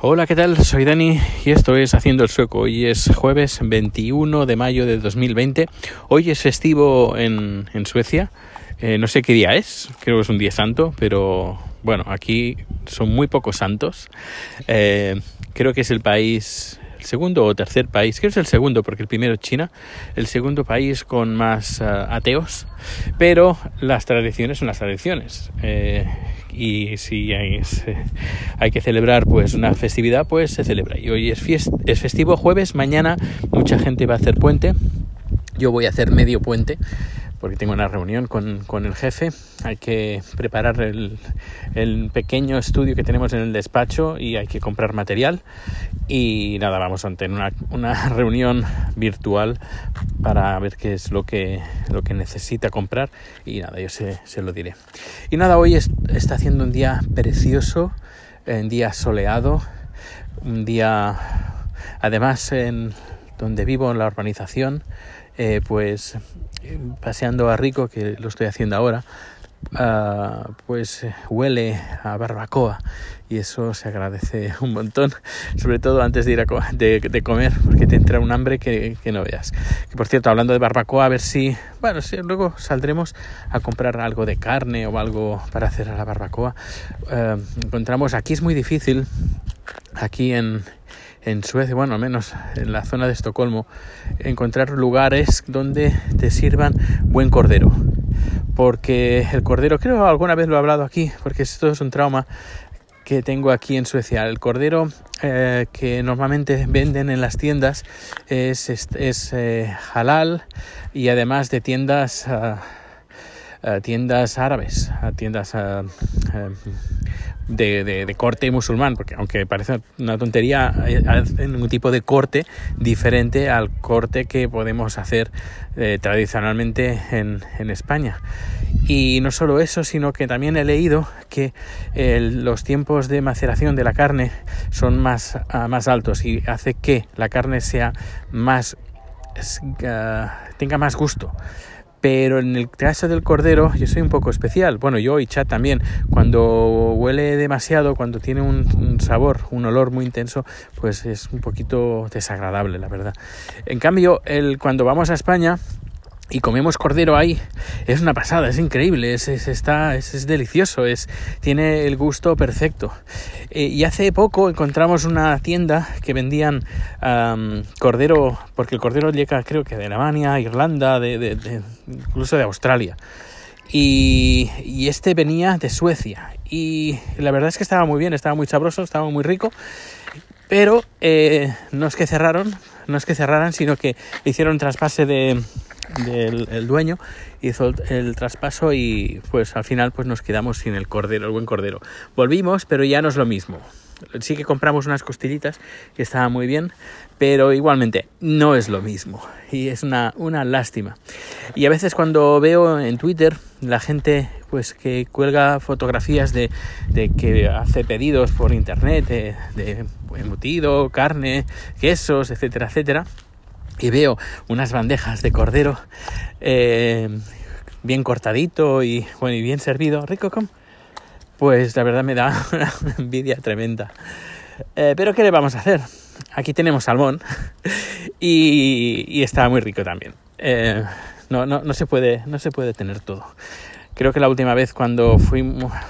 Hola, ¿qué tal? Soy Dani y esto es Haciendo el Sueco. Hoy es jueves 21 de mayo de 2020. Hoy es festivo en, Suecia. Eh, no sé qué día es, creo que es un día santo, pero bueno, aquí son muy pocos santos. Eh, creo que es el país, segundo o tercer país, creo que es el segundo, porque el primero es China, el segundo país con más uh, ateos, pero las tradiciones son las tradiciones. Eh, y si hay, hay, que celebrar pues una festividad, pues se celebra. Y hoy es, fiest, es festivo jueves, mañana mucha gente va a hacer puente, yo voy a hacer medio puente porque tengo una reunión con, con el jefe, hay que preparar el, el, pequeño estudio que tenemos en el despacho y hay que comprar material. Y nada, vamos a tener una, una reunión virtual para ver qué es lo que, lo que necesita comprar. Y nada, yo se, se lo diré. Y nada, hoy es, está haciendo un día precioso, un día soleado, un día además en donde vivo en la urbanización, eh, pues paseando a Rico, que lo estoy haciendo ahora, uh, pues huele a barbacoa y eso se agradece un montón, sobre todo antes de ir a de, comer, porque te entra un hambre que, que, no veas. Que por cierto, hablando de barbacoa, a ver si, bueno, si luego saldremos a comprar algo de carne o algo para hacer a la barbacoa. Uh, encontramos, aquí es muy difícil, aquí en, en Suecia, bueno, al menos en la zona de Estocolmo, encontrar lugares donde te sirvan buen cordero. Porque el cordero, creo alguna vez lo he hablado aquí, porque esto es un trauma que tengo aquí en Suecia. El cordero eh, que normalmente venden en las tiendas es, es, eh, halal y además de tiendas... Uh, uh, tiendas árabes, uh, tiendas de, de, corte musulmán, porque aunque parece una tontería, hacen un tipo de corte diferente al corte que podemos hacer eh, tradicionalmente en, España. Y no solo eso, sino que también he leído que eh, los tiempos de maceración de la carne son más, uh, más altos y hace que la carne sea más uh, tenga más gusto pero en el caso del cordero yo soy un poco especial. Bueno, yo y Chad también. Cuando huele demasiado, cuando tiene un, un, sabor, un olor muy intenso, pues es un poquito desagradable, la verdad. En cambio, el, cuando vamos a España, y comemos cordero ahí. Es una pasada es increíble es, es está es, delicioso es tiene el gusto perfecto. Eh, y hace poco encontramos una tienda que vendían cordero porque el cordero llega creo que de Alemania Irlanda incluso de Australia. Y, y, este venía de Suecia. Y la verdad es que estaba muy bien estaba muy sabroso estaba muy rico. Pero eh, no es que cerraron no es que cerraran sino que hicieron traspase de del el dueño hizo el, traspaso y pues al final pues nos quedamos sin el cordero, el buen cordero. Volvimos, pero ya no es lo mismo. Sí que compramos unas costillitas que estaban muy bien, pero igualmente no es lo mismo y es una, una lástima. Y a veces cuando veo en Twitter la gente pues que cuelga fotografías de, de que hace pedidos por internet de, de embutido, carne, quesos, etcétera, etcétera, y veo unas bandejas de cordero eh, bien cortadito y, bueno, y bien servido, rico como, pues la verdad me da una envidia tremenda. Eh, pero ¿qué le vamos a hacer? Aquí tenemos salmón y, y está muy rico también. Eh, no, no, no, se puede, no se puede tener todo. Creo que la última vez cuando fui,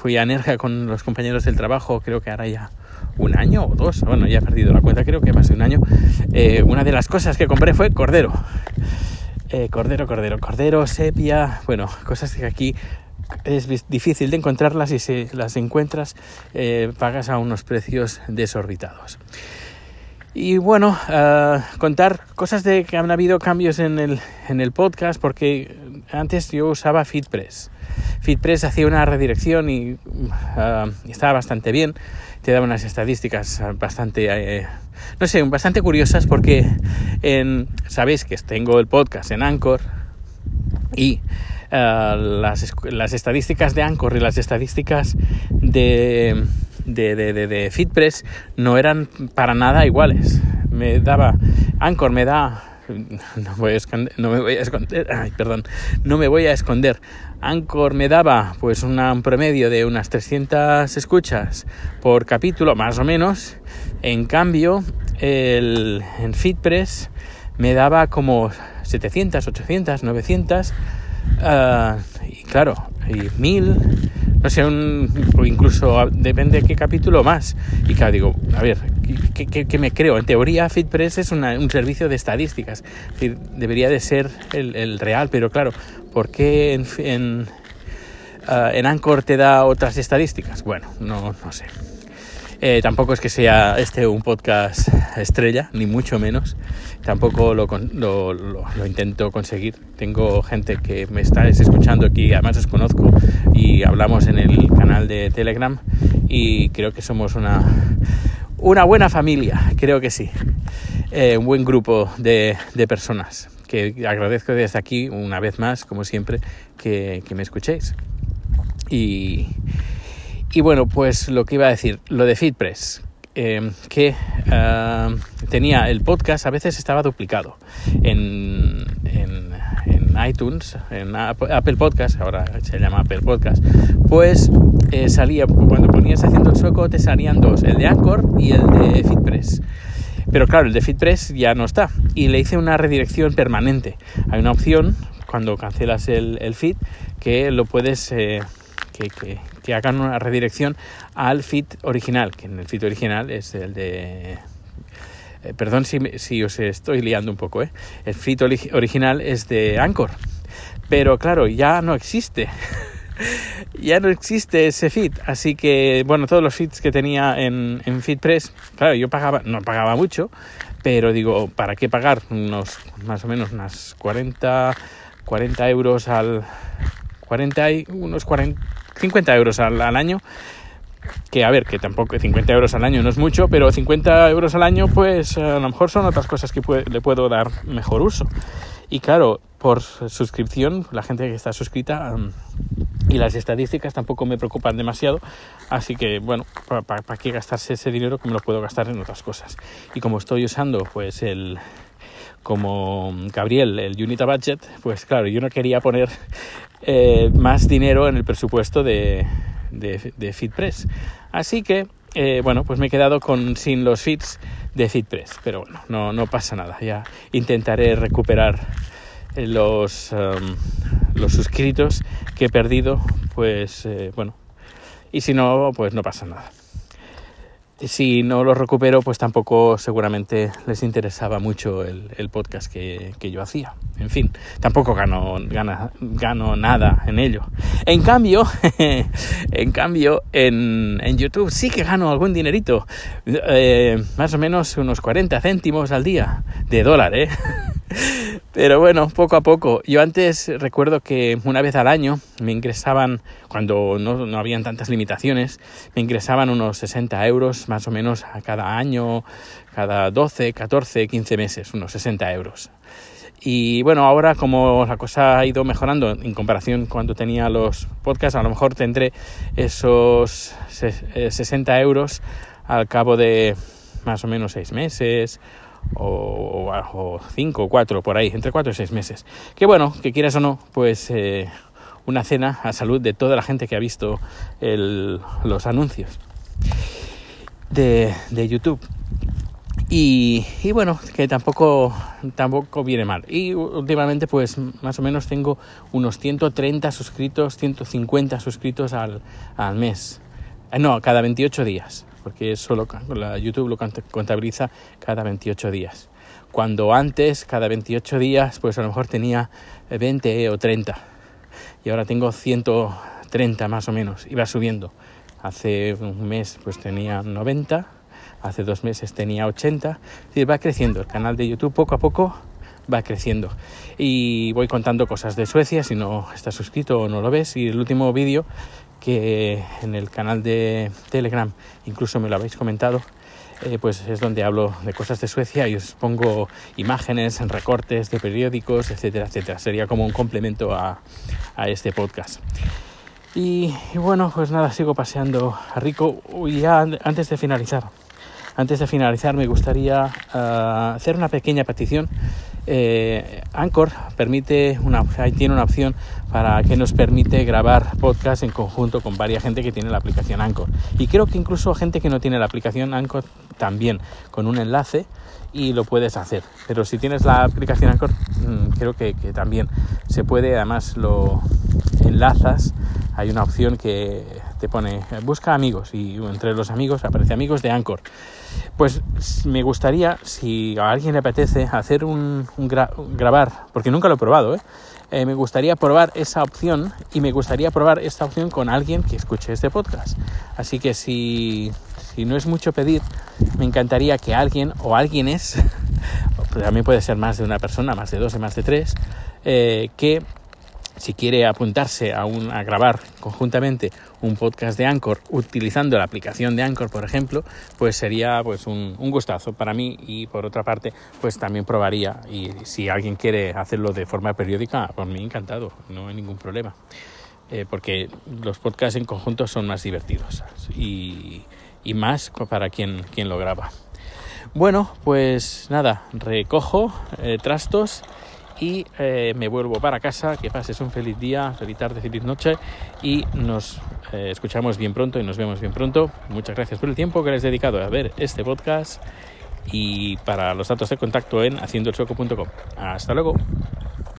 fui a Nerja con los compañeros del trabajo, creo que ahora ya un año o dos, bueno, ya he perdido la cuenta, creo que más de un año, eh, una de las cosas que compré fue cordero. Eh, cordero, cordero, cordero, sepia, bueno, cosas que aquí es difícil de encontrarlas y si las encuentras eh, pagas a unos precios desorbitados. Y bueno, uh, contar cosas de que han habido cambios en el, en el podcast, porque antes yo usaba FitPress. FitPress hacía una redirección y uh, estaba bastante bien te da unas estadísticas bastante, eh, no sé, bastante curiosas porque sabéis que tengo el podcast en Anchor y uh, las, las, estadísticas de Anchor y las estadísticas de, de, de, de, de FitPress no eran para nada iguales. Me daba, Anchor me da no, me voy a esconder, ay, perdón, no me voy a esconder. Anchor me daba pues un promedio de unas 300 escuchas por capítulo, más o menos. En cambio, el, en FitPress me daba como 700, 800, 900 y claro, y 1000, no sé, un, o incluso depende de qué capítulo más. Y claro, digo, a ver, ¿qué, me creo? En teoría, FitPress es un servicio de estadísticas, debería de ser el, real, pero claro, ¿por qué en, en, ah, en Anchor te da otras estadísticas? Bueno, no, no sé. Eh, tampoco es que sea este un podcast estrella, ni mucho menos. Tampoco lo, lo, intento conseguir. Tengo gente que me está escuchando aquí, además os conozco y hablamos en el canal de Telegram y creo que somos una, una buena familia, creo que sí. Eh, un buen grupo de, personas que agradezco desde aquí una vez más, como siempre, que, que me escuchéis. Y, y bueno, pues lo que iba a decir, lo de FeedPress, eh, que eh, tenía el podcast, a veces estaba duplicado en, iTunes, en Apple Podcast, ahora se llama Apple Podcast, pues eh, salía, cuando ponías haciendo el sueco, te salían dos, el de Anchor y el de FeedPress. Pero claro, el de FeedPress ya no está. Y le hice una redirección permanente. Hay una opción cuando cancelas el, el feed que lo puedes que, que, hagan una redirección al feed original, que en el feed original es el de eh, perdón si, si, os estoy liando un poco, ¿eh? el feed original es de Anchor, pero claro, ya no existe. ya no existe ese feed, así que bueno, todos los feeds que tenía en, en FeedPress, claro, yo pagaba, no pagaba mucho, pero digo, ¿para qué pagar unos más o menos unas 40, 40 euros al 40 y unos 40 50 euros al, año que a ver, que tampoco 50 euros al año no es mucho, pero 50 euros al año pues a lo mejor son otras cosas que le puedo dar mejor uso. Y claro, por suscripción, la gente que está suscrita y las estadísticas tampoco me preocupan demasiado, así que bueno, ¿para, qué gastarse ese dinero que me lo puedo gastar en otras cosas? Y como estoy usando pues el como Gabriel, el Unita Budget, pues claro, yo no quería poner eh, más dinero en el presupuesto de, de, FeedPress. Así que, eh, bueno, pues me he quedado con, sin los feeds de FeedPress. Pero bueno, no, no pasa nada. Ya intentaré recuperar los, um, los suscritos que he perdido. Pues eh, bueno, y si no, pues no pasa nada si no lo recupero, pues tampoco seguramente les interesaba mucho el, podcast que, yo hacía. En fin, tampoco gano, gano nada en ello. En cambio, en cambio, en, YouTube sí que gano algún dinerito. Eh, más o menos unos 40 céntimos al día de dólar, ¿eh? Pero bueno, poco a poco. Yo antes recuerdo que una vez al año me ingresaban, cuando no, no habían tantas limitaciones, me ingresaban unos 60 euros más o menos a cada año, cada 12, 14, 15 meses, unos 60 euros. Y bueno, ahora como la cosa ha ido mejorando en comparación cuando tenía los podcasts, a lo mejor tendré esos 60 euros al cabo de más o menos 6 meses o, cinco o cuatro por ahí, entre cuatro y seis meses. Que bueno, que quieras o no, pues eh, una cena a salud de toda la gente que ha visto los anuncios de, YouTube. Y, bueno, que tampoco, tampoco viene mal. Y últimamente, pues más o menos tengo unos 130 suscritos, 150 suscritos al, al mes. Eh, no, cada 28 días porque solo la YouTube lo contabiliza cada 28 días. Cuando antes, cada 28 días, pues a lo mejor tenía 20 o 30. Y ahora tengo 130 más o menos. Va subiendo. Hace un mes pues tenía 90. Hace dos meses tenía 80. Y va creciendo. El canal de YouTube poco a poco va creciendo. Y voy contando cosas de Suecia, si no estás suscrito o no lo ves. Y el último vídeo que en el canal de Telegram incluso me lo habéis comentado, eh, pues es donde hablo de cosas de Suecia y os pongo imágenes, recortes de periódicos, etcétera, etcétera. Sería como un complemento a, este podcast. Y, bueno, pues nada, sigo paseando a Rico. Y ya antes de finalizar, antes de finalizar me gustaría ah, hacer una pequeña petición eh, Anchor permite una, tiene una opción para que nos permite grabar podcast en conjunto con varias gente que tiene la aplicación Anchor. Y creo que incluso gente que no tiene la aplicación Anchor también, con un enlace y lo puedes hacer. Pero si tienes la aplicación Anchor, mm, creo que, que también se puede, además lo enlazas, hay una opción que te pone busca amigos y entre los amigos aparece amigos de Anchor. Pues me gustaría, si a alguien le apetece, hacer un, grabar, porque nunca lo he probado, ¿eh? ¿eh? me gustaría probar esa opción y me gustaría probar esta opción con alguien que escuche este podcast. Así que si, si no es mucho pedir, me encantaría que alguien o alguien es, también puede ser más de una persona, más de dos, más de tres, eh, que si quiere apuntarse a, un, a grabar conjuntamente un podcast de Anchor utilizando la aplicación de Anchor, por ejemplo, pues sería pues un, gustazo para mí y por otra parte pues también probaría y si alguien quiere hacerlo de forma periódica, por mí encantado, no hay ningún problema. Eh, porque los podcasts en conjunto son más divertidos y, más para quien, quien lo graba. Bueno, pues nada, recojo eh, trastos y eh, me vuelvo para casa. Que pases un feliz día, feliz tarde, feliz noche y nos eh, escuchamos bien pronto y nos vemos bien pronto. Muchas gracias por el tiempo que les he dedicado a ver este podcast y para los datos de contacto en haciendoelsueco.com. Hasta luego.